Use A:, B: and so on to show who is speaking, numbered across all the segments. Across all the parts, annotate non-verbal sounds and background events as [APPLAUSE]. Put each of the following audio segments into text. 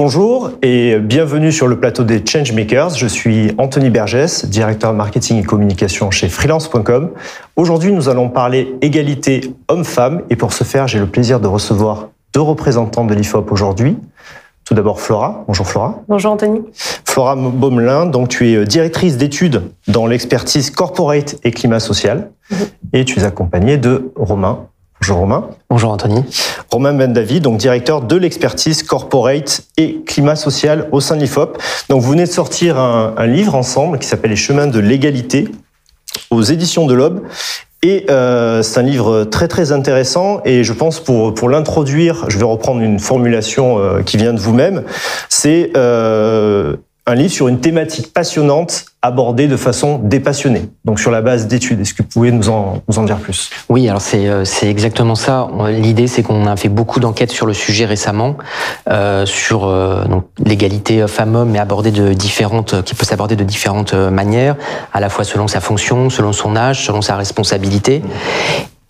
A: Bonjour et bienvenue sur le plateau des Changemakers. Je suis Anthony Bergès, directeur marketing et communication chez freelance.com. Aujourd'hui, nous allons parler égalité homme-femme et pour ce faire, j'ai le plaisir de recevoir deux représentants de l'IFOP aujourd'hui. Tout d'abord Flora. Bonjour Flora.
B: Bonjour Anthony.
A: Flora Baumelin, donc tu es directrice d'études dans l'expertise corporate et climat social et tu es accompagnée de Romain. Bonjour Romain.
C: Bonjour Anthony.
A: Romain Ben David, donc directeur de l'expertise corporate et climat social au sein de l'IFOP. Donc vous venez de sortir un, un livre ensemble qui s'appelle Les chemins de l'égalité aux éditions de l'Aube. Et euh, c'est un livre très très intéressant et je pense pour pour l'introduire, je vais reprendre une formulation euh, qui vient de vous-même. C'est euh, livre sur une thématique passionnante abordée de façon dépassionnée, donc sur la base d'études. Est-ce que vous pouvez nous en, dire plus?
C: Oui, alors c'est, euh, exactement ça. L'idée, c'est qu'on a fait beaucoup d'enquêtes sur le sujet récemment, euh, sur euh, l'égalité femmes-hommes, mais abordée de différentes, qui peut s'aborder de différentes manières, à la fois selon sa fonction, selon son âge, selon sa responsabilité.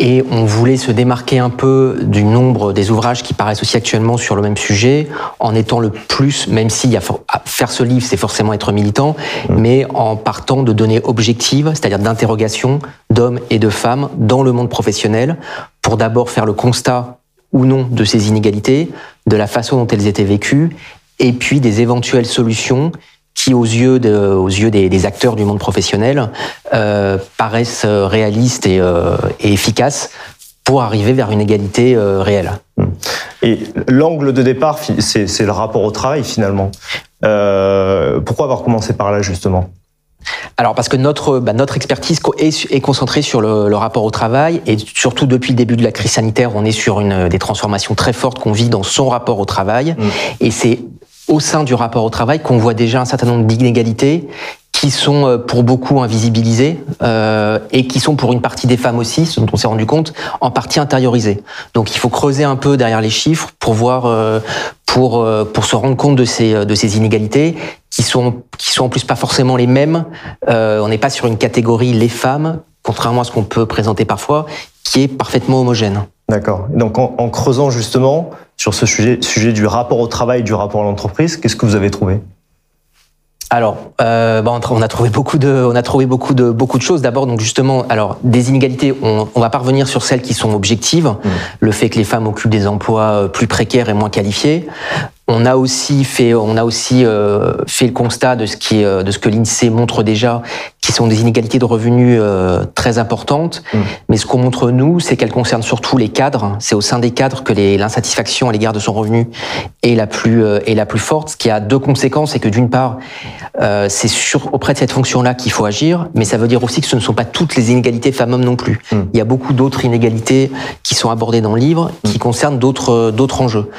C: Et on voulait se démarquer un peu du nombre des ouvrages qui paraissent aussi actuellement sur le même sujet, en étant le plus, même a faire ce livre, c'est forcément être militant, mmh. mais en partant de données objectives, c'est-à-dire d'interrogations d'hommes et de femmes dans le monde professionnel, pour d'abord faire le constat ou non de ces inégalités, de la façon dont elles étaient vécues, et puis des éventuelles solutions qui, aux yeux, de, aux yeux des, des, acteurs du monde professionnel, euh, paraissent réalistes et, euh, et, efficaces pour arriver vers une égalité euh, réelle. Hmm.
A: Et l'angle de départ, c'est le rapport au travail finalement. Euh, pourquoi avoir commencé par là justement?
C: Alors parce que notre bah, notre expertise est, concentrée sur le, le, rapport au travail et surtout depuis le début de la crise sanitaire, on est sur une des transformations très fortes qu'on vit dans son rapport au travail hmm. et c'est au sein du rapport au travail qu'on voit déjà un certain nombre d'inégalités qui sont euh, pour beaucoup invisibilisées euh, et qui sont pour une partie des femmes aussi, ce dont on s'est rendu compte, en partie intériorisées. Donc il faut creuser un peu derrière les chiffres pour voir, euh, pour euh, pour se rendre compte de ces de ces inégalités qui sont qui sont en plus pas forcément les mêmes. Euh, on n'est pas sur une catégorie les femmes, contrairement à ce qu'on peut présenter parfois, qui est parfaitement homogène.
A: D'accord. Donc en, en, creusant justement sur ce sujet, sujet du rapport au travail, du rapport à l'entreprise, qu'est-ce que vous avez trouvé
C: alors, euh, bon, on a trouvé beaucoup de, on a trouvé beaucoup de, beaucoup de choses. D'abord, donc justement, alors des inégalités. On, on va pas revenir sur celles qui sont objectives. Mmh. Le fait que les femmes occupent des emplois euh, plus précaires et moins qualifiés. On a aussi fait, on a aussi euh, fait le constat de ce qui, euh, de ce que l'Insee montre déjà, qui sont des inégalités de revenus euh, très importantes. Mmh. Mais ce qu'on montre nous, c'est qu'elles concernent surtout les cadres. C'est au sein des cadres que l'insatisfaction à l'égard de son revenu est la plus est la plus forte. Ce qui a deux conséquences, c'est que d'une part, c'est sur auprès de cette fonction-là qu'il faut agir, mais ça veut dire aussi que ce ne sont pas toutes les inégalités femmes-hommes non plus. Mmh. Il y a beaucoup d'autres inégalités qui sont abordées dans le livre, qui mmh. concernent d'autres d'autres enjeux.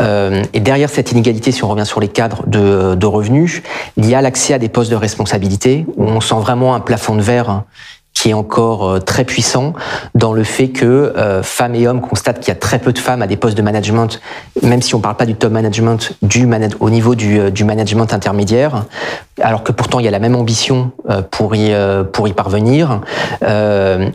C: et derrière cette inégalité, si on revient sur les cadres de, revenus, il y a l'accès à des postes de responsabilité où on sent vraiment un plafond de verre qui est encore euh, très puissant dans le fait que euh, femmes et hommes constatent qu'il y a très peu de femmes à des postes de management, même si on ne parle pas du top management, du au niveau du, euh, du, management intermédiaire, alors que pourtant il y a la même ambition pour y, pour y parvenir,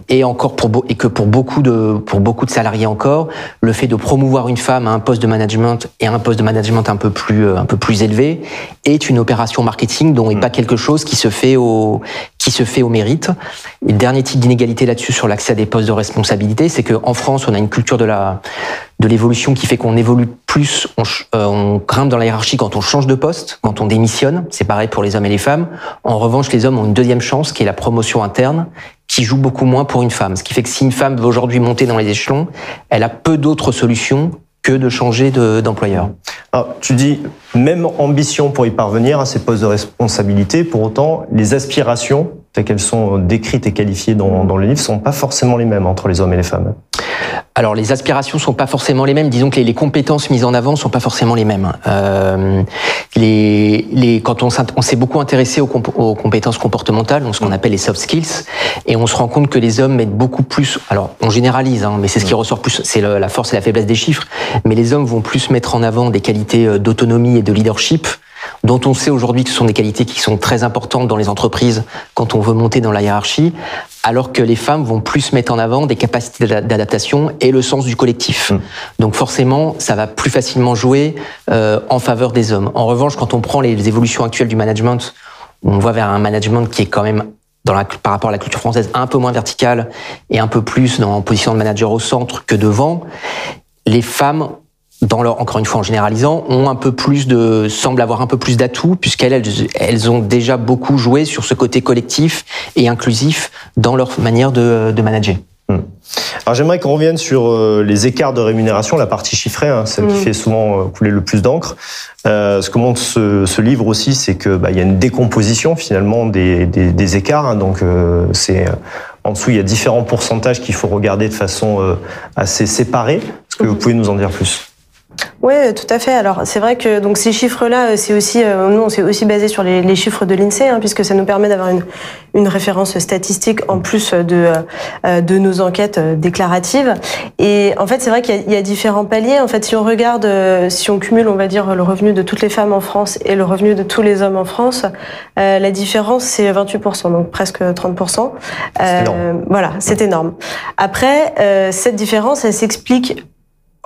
C: et encore pour et que pour beaucoup de pour beaucoup de salariés encore, le fait de promouvoir une femme à un poste de management et à un poste de management un peu plus un peu plus élevé est une opération marketing dont n'est pas quelque chose qui se fait au qui se fait au mérite. Le dernier type d'inégalité là-dessus sur l'accès à des postes de responsabilité, c'est qu'en France, on a une culture de la de l'évolution qui fait qu'on évolue plus, on, euh, on, grimpe dans la hiérarchie quand on change de poste, quand on démissionne. C'est pareil pour les hommes et les femmes. En revanche, les hommes ont une deuxième chance, qui est la promotion interne, qui joue beaucoup moins pour une femme. Ce qui fait que si une femme veut aujourd'hui monter dans les échelons, elle a peu d'autres solutions que de changer d'employeur.
A: Alors, tu dis même ambition pour y parvenir à ces postes de responsabilité. Pour autant, les aspirations, telles qu'elles sont décrites et qualifiées dans, dans le livre, sont pas forcément les mêmes entre les hommes et les femmes.
C: Alors les aspirations sont pas forcément les mêmes. Disons que les, les compétences mises en avant sont pas forcément les mêmes. Euh, les, les, quand on, on s'est beaucoup intéressé aux, comp aux, compétences comportementales, donc ce qu'on mm. appelle les soft skills, et on se rend compte que les hommes mettent beaucoup plus. Alors on généralise, hein, mais c'est ce qui mm. ressort plus. C'est la force et la faiblesse des chiffres. Mais les hommes vont plus mettre en avant des qualités euh, d'autonomie et de leadership dont on sait aujourd'hui que ce sont des qualités qui sont très importantes dans les entreprises quand on veut monter dans la hiérarchie, alors que les femmes vont plus mettre en avant des capacités d'adaptation et le sens du collectif. Mm. Donc forcément, ça va plus facilement jouer euh, en faveur des hommes. En revanche, quand on prend les évolutions actuelles du management, on voit vers un management qui est quand même dans la, par rapport à la culture française un peu moins verticale et un peu plus dans en position de manager au centre que devant. Les femmes dans leur, encore une fois en généralisant, ont un peu plus de, semblent avoir un peu plus d'atouts puisqu'elles elles ont déjà beaucoup joué sur ce côté collectif et inclusif dans leur manière de, de manager. Hmm.
A: Alors j'aimerais qu'on revienne sur euh, les écarts de rémunération, la partie chiffrée, hein, celle qui hmm. fait souvent euh, couler le plus d'encre. Euh, ce que montre ce, ce livre aussi, c'est que bah, il y a une décomposition finalement des, des, des écarts. Hein, donc euh, c'est en dessous, il y a différents pourcentages qu'il faut regarder de façon assez séparée. Est-ce que vous pouvez nous en dire plus?
B: Oui, tout à fait. Alors c'est vrai que donc ces chiffres-là, c'est aussi euh, nous on s'est aussi basé sur les, les chiffres de l'Insee, hein, puisque ça nous permet d'avoir une, une référence statistique en plus de euh, de nos enquêtes euh, déclaratives. Et en fait, c'est vrai qu'il y, y, a différents paliers. En fait, si on regarde, si on cumule, on va dire le revenu de toutes les femmes en France et le revenu de tous les hommes en France, la différence c'est 28%, donc presque 30%. voilà, c'est énorme. Après, cette différence, elle s'explique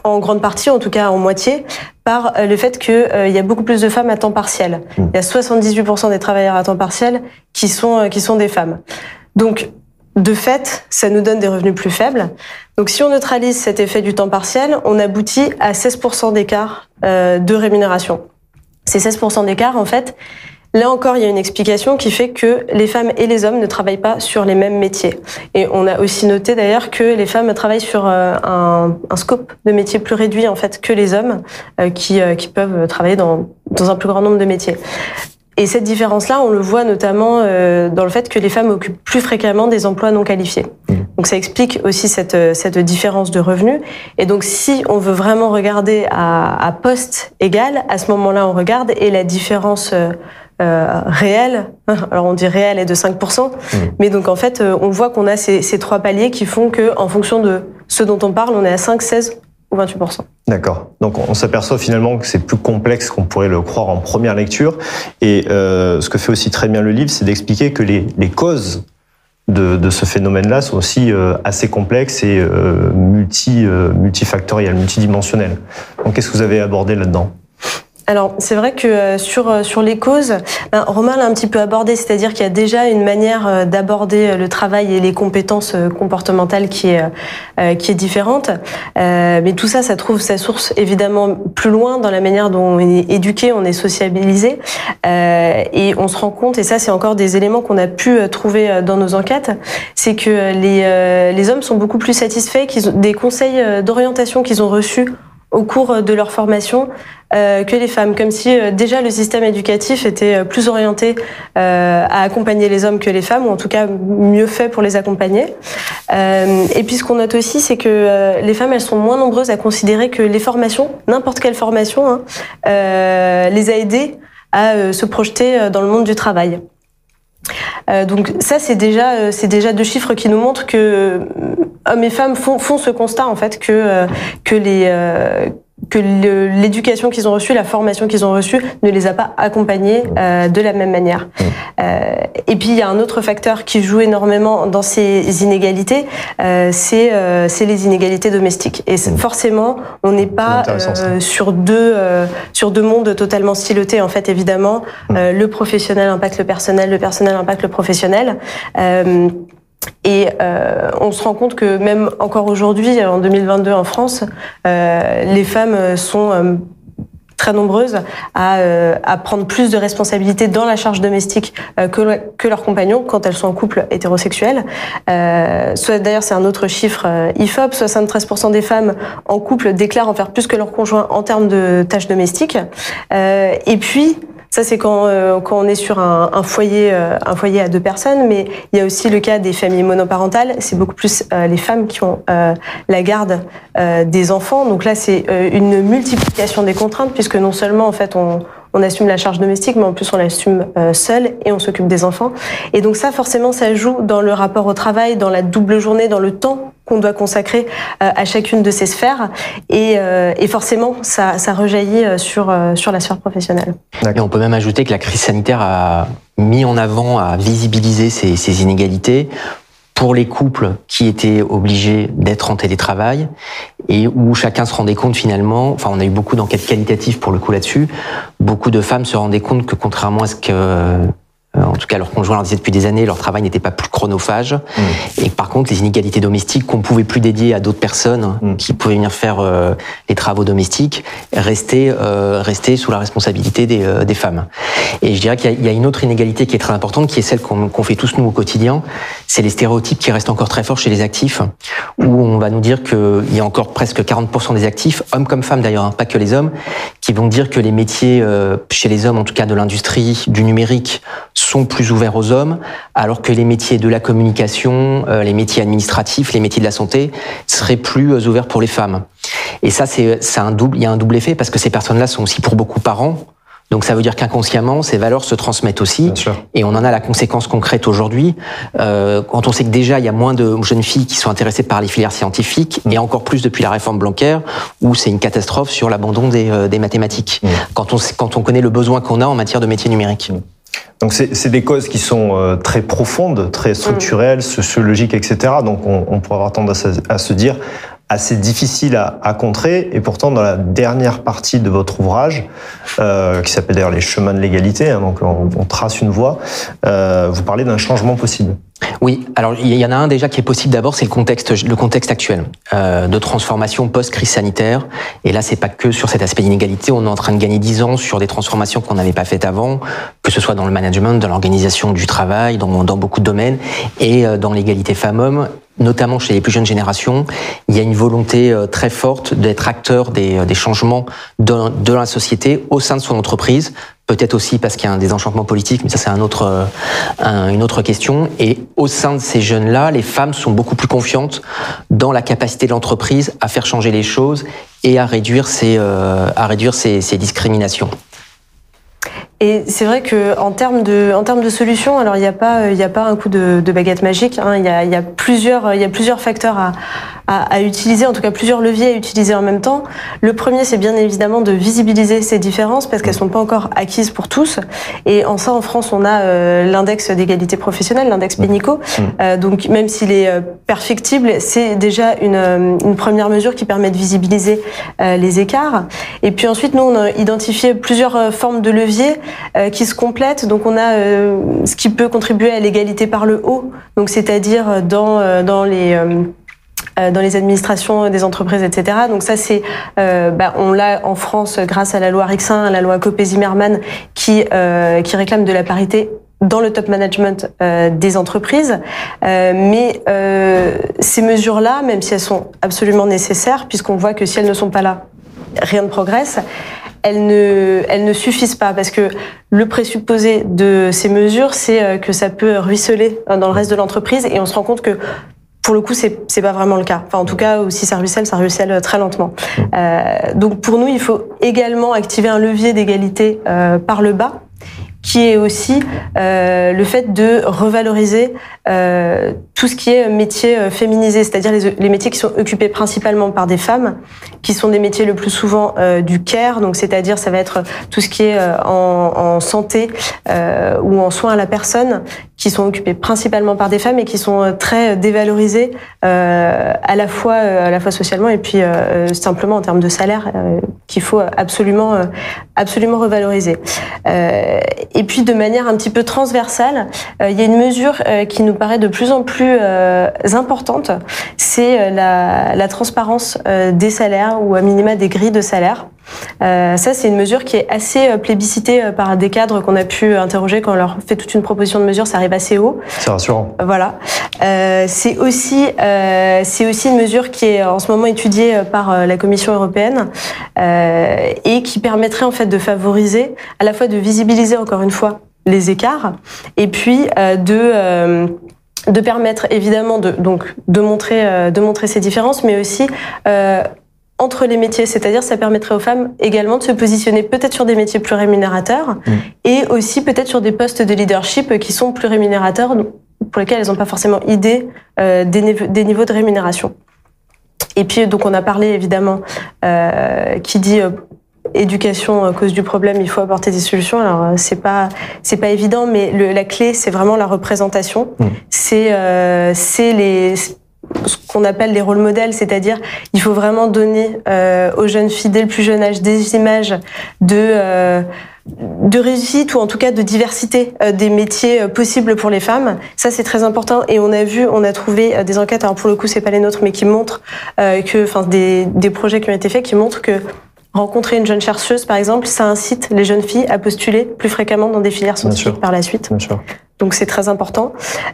B: en grande partie, en tout cas en moitié, par euh, le fait qu'il euh, y a beaucoup plus de femmes à temps partiel. Hmm. Il y a 78% des travailleurs à temps partiel qui sont, euh, qui sont des femmes. Donc, de fait, ça nous donne des revenus plus faibles. Donc, si on neutralise cet effet du temps partiel, on aboutit à 16% d'écart de rémunération. Ces 16% d'écart, en fait, Là encore, il y a une explication qui fait que les femmes et les hommes ne travaillent pas sur les mêmes métiers. Et on a aussi noté d'ailleurs que les femmes travaillent sur euh, un, un scope de métiers plus réduit en fait que les hommes euh, qui, euh, qui peuvent travailler dans, dans un plus grand nombre de métiers. Et cette différence-là, on le voit notamment dans le fait que les femmes occupent plus fréquemment des emplois non qualifiés. Mmh. Donc ça explique aussi cette, cette différence de revenus. Et donc si on veut vraiment regarder à, à poste égal, à ce moment-là, on regarde et la différence euh, réel, [LAUGHS] alors on dit réel est de 5%, mmh. mais donc en fait euh, on voit qu'on a ces, ces, trois paliers qui font que en fonction de ce dont on parle, on est à 5, 16 ou 28%.
A: D'accord. Donc on s'aperçoit finalement que c'est plus complexe qu'on pourrait le croire en première lecture. Et euh, ce que fait aussi très bien le livre, c'est d'expliquer que les, les causes de, de, ce phénomène-là sont aussi euh, assez complexes et euh, multi, euh, multifactorielles, multidimensionnelles. Donc qu'est-ce que vous avez abordé là-dedans?
B: Alors c'est vrai que euh, sur euh, sur les causes, ben, Romain l'a un petit peu abordé, c'est-à-dire qu'il y a déjà une manière euh, d'aborder le travail et les compétences comportementales qui est qui est différente. mais tout ça, ça trouve sa source évidemment plus loin dans la manière dont on est éduqué, on est sociabilisé, et on se rend compte, et ça c'est encore des éléments qu'on a pu trouver dans nos enquêtes, c'est que les les hommes sont beaucoup plus satisfaits des conseils d'orientation qu'ils ont reçus au cours de leur formation euh, que les femmes, comme si euh, déjà le système éducatif était euh, plus orienté à accompagner les hommes que les femmes, ou en tout cas mieux fait pour les accompagner. et puis ce qu'on note aussi, c'est que les femmes, elles sont moins nombreuses à considérer que les formations, n'importe quelle formation, hein, les a aidées à se projeter dans le monde du travail. Donc ça, c'est déjà, c'est déjà deux chiffres qui nous montrent que hommes et femmes font, font ce constat en fait que que les que l'éducation qu'ils ont reçue, la formation qu'ils ont reçue, ne les a pas accompagnés euh, de la même manière. Euh, et puis il y a un autre facteur qui joue énormément dans ces inégalités, euh, c'est euh, les inégalités domestiques. Et forcément, on n'est pas euh, sur deux sur deux mondes totalement stylotés. En fait, évidemment, le professionnel impacte le personnel, le personnel impacte le professionnel. Et euh, on se rend compte que même encore aujourd'hui, en 2022 en France, euh, les femmes sont euh, très nombreuses à, euh, à, prendre plus de responsabilités dans la charge domestique euh, que, que leurs compagnons quand elles sont en couple hétérosexuel. Euh, soit d'ailleurs c'est un autre chiffre IFOP, 73% des femmes en couple déclarent en faire plus que leur conjoint en termes de tâches domestiques. et puis ça, c'est quand, euh, quand on est sur un, un foyer, euh, un foyer à deux personnes, mais il y a aussi le cas des familles monoparentales. C'est beaucoup plus euh, les femmes qui ont la garde des enfants. Donc là, c'est une multiplication des contraintes, puisque non seulement en fait on, on assume la charge domestique, mais en plus on l'assume seul et on s'occupe des enfants. Et donc ça, forcément, ça joue dans le rapport au travail, dans la double journée, dans le temps qu'on doit consacrer à chacune de ces sphères. Et, et forcément, ça, ça rejaillit sur, sur la sphère professionnelle.
C: Et on peut même ajouter que la crise sanitaire a mis en avant, a visibilisé ces, ces inégalités pour les couples qui étaient obligés d'être en télétravail et où chacun se rendait compte finalement, enfin on a eu beaucoup d'enquêtes qualitatives pour le coup là-dessus, beaucoup de femmes se rendaient compte que contrairement à ce que en tout cas leur conjoint leur disait depuis des années, leur travail n'était pas plus chronophage. Mmh. Et par contre, les inégalités domestiques qu'on pouvait plus dédier à d'autres personnes mmh. qui pouvaient venir faire euh, les travaux domestiques restaient, euh, restaient sous la responsabilité des, euh, des femmes. Et je dirais qu'il y, y, a une autre inégalité qui est très importante, qui est celle qu'on qu fait tous nous au quotidien. C'est les stéréotypes qui restent encore très forts chez les actifs, où on va nous dire qu'il y a encore presque 40% des actifs, hommes comme femmes d'ailleurs, hein, pas que les hommes, qui vont dire que les métiers euh, chez les hommes, en tout cas de l'industrie, du numérique, sont plus ouverts aux hommes, alors que les métiers de la communication, euh, les métiers administratifs, les métiers de la santé seraient plus euh, ouverts pour les femmes. Et ça, c'est un double, il y a un double effet parce que ces personnes-là sont aussi pour beaucoup parents. Donc ça veut dire qu'inconsciemment, ces valeurs se transmettent aussi, et on en a la conséquence concrète aujourd'hui. Euh, quand on sait que déjà il y a moins de jeunes filles qui sont intéressées par les filières scientifiques, mmh. et encore plus depuis la réforme Blanquer, où c'est une catastrophe sur l'abandon des, euh, des, mathématiques. Mmh. Quand, on, quand on connaît le besoin qu'on a en matière de métiers numériques. Mmh.
A: Donc c'est des causes qui sont euh, très profondes, très structurelles, sociologiques, etc. Donc on, on pourrait avoir tendance à, à se dire assez difficile à, à, contrer. Et pourtant, dans la dernière partie de votre ouvrage, euh, qui s'appelle d'ailleurs Les chemins de l'égalité, hein, donc on, trace une voie, euh, vous parlez d'un changement possible.
C: Oui, alors il y en a un déjà qui est possible d'abord, c'est le contexte, le contexte actuel euh, de transformation post-crise sanitaire. Et là, c'est pas que sur cet aspect d'inégalité. On est en train de gagner 10 ans sur des transformations qu'on n'avait pas faites avant, que ce soit dans le management, dans l'organisation du travail, dans, dans beaucoup de domaines, et dans l'égalité femmes-hommes notamment chez les plus jeunes générations, il y a une volonté euh, très forte d'être acteur des, euh, changements de, de, la société au sein de son entreprise. Peut-être aussi parce qu'il y a un désenchantement politique, mais ça c'est euh, un, une autre question. Et au sein de ces jeunes-là, les femmes sont beaucoup plus confiantes dans la capacité de l'entreprise à faire changer les choses et à réduire ces discriminations.
B: Et c'est vrai que en termes de en termes de solutions, alors il n'y a pas il a pas un coup de, de baguette magique. Hein, il, y a, il y a plusieurs il y a plusieurs facteurs à, à, à, utiliser, en tout cas plusieurs leviers à utiliser en même temps. Le premier, c'est bien évidemment de visibiliser ces différences parce qu'elles sont pas encore acquises pour tous. Et en ça, en France, on a euh, l'index d'égalité professionnelle, l'index Pénico. Euh, donc même s'il est euh, perfectible, c'est déjà une, une première mesure qui permet de visibiliser euh, les écarts. Et puis ensuite, nous on a identifié plusieurs formes de leviers euh, qui se complètent. Donc on a euh, ce qui peut contribuer à l'égalité par le haut, donc c'est-à-dire dans euh, dans les dans les administrations des entreprises, etc. Donc ça, c'est, bah, on l'a en France grâce à la loi Rixin, la loi Copé-Zimmermann, qui qui réclame de la parité dans le top management des entreprises. Mais ces mesures-là, même si elles sont absolument nécessaires, puisqu'on voit que si elles ne sont pas là, rien ne progresse, elles ne, elles ne suffisent pas parce que le présupposé de ces mesures, c'est euh, que ça peut ruisseler dans le reste de l'entreprise et on se rend compte que pour le coup, c'est c'est pas vraiment le cas. Enfin, en tout cas, si ça ruisselle, ça ruisselle très lentement. Euh, donc, pour nous, il faut également activer un levier d'égalité euh, par le bas qui est aussi euh, le fait de revaloriser euh, tout ce qui est métier euh, féminisé, c'est-à-dire les, les, métiers qui sont occupés principalement par des femmes, qui sont des métiers le plus souvent euh, du care, donc c'est-à-dire ça va être tout ce qui est euh, en, en, santé euh, ou en soins à la personne, qui sont occupés principalement par des femmes et qui sont très dévalorisés à la fois à la fois socialement et puis simplement en termes de salaire qu'il faut absolument absolument revaloriser. Et puis de manière un petit peu transversale, euh, il y a une mesure euh, qui nous paraît de plus en plus euh, importante, c'est la, la, transparence des salaires ou à minima des grilles de salaire. Euh, ça, c'est une mesure qui est assez plébiscitée par des cadres qu'on a pu interroger quand on leur fait toute une proposition de mesure. Ça arrive assez haut.
A: C'est rassurant.
B: Voilà. Euh, c'est aussi, euh, c'est aussi une mesure qui est en ce moment étudiée par la Commission européenne et qui permettrait en fait de favoriser, à la fois de visibiliser encore une fois les écarts et puis de de permettre évidemment de donc de montrer de montrer ces différences mais aussi entre les métiers, c'est-à-dire ça permettrait aux femmes également de se positionner peut-être sur des métiers plus rémunérateurs mm. et aussi peut-être sur des postes de leadership qui sont plus rémunérateurs pour lesquels elles n'ont pas forcément idée euh, des, des, niveaux de rémunération. Et puis donc on a parlé évidemment euh, qui dit euh, éducation cause du problème, il faut apporter des solutions. Alors euh, c'est pas c'est pas évident, mais le, la clé c'est vraiment la représentation. Mm. C'est euh, c'est les ce qu'on appelle les rôles modèles, c'est-à-dire il faut vraiment donner euh, aux jeunes filles dès le plus jeune âge des images de euh, de réussite ou en tout cas de diversité euh, des métiers euh, possibles pour les femmes. Ça c'est très important et on a vu, on a trouvé des enquêtes. Alors pour le coup c'est pas les nôtres, mais qui montrent que, enfin des, des projets qui ont été faits qui montrent que rencontrer une jeune chercheuse par exemple, ça incite les jeunes filles à postuler plus fréquemment dans des filières scientifiques par la suite. Bien sûr. Donc c'est très important.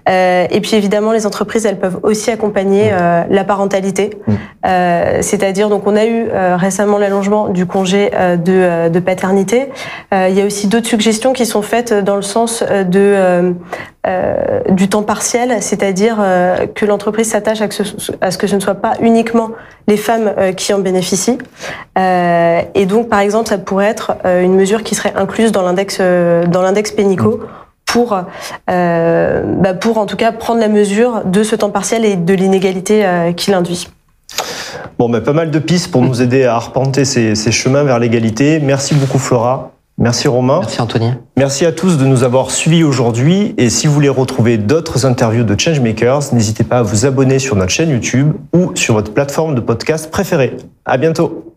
B: Euh, et puis évidemment, les entreprises, elles peuvent aussi accompagner euh, la parentalité. Mm. Euh, C'est-à-dire, donc on a eu euh, récemment l'allongement du congé euh, de, euh, de, paternité. il y a aussi d'autres suggestions qui sont faites dans le sens de du temps partiel, c'est-à-dire que l'entreprise s'attache à, à, ce que ce ne soit pas uniquement les femmes qui en bénéficient. et donc, par exemple, ça pourrait être une mesure qui serait incluse dans l'index dans l'index Pénico. Mm pour, euh, bah pour en tout cas prendre la mesure de ce temps partiel et de l'inégalité euh, qu'il induit.
A: Bon, mais pas mal de pistes pour nous aider à arpenter ces, ces chemins vers l'égalité. Merci beaucoup Flora. Merci Romain.
C: Merci Anthony.
A: Merci à tous de nous avoir suivis aujourd'hui. Et si vous voulez retrouver d'autres interviews de Changemakers, n'hésitez pas à vous abonner sur notre chaîne YouTube ou sur votre plateforme de podcast préférée. À bientôt.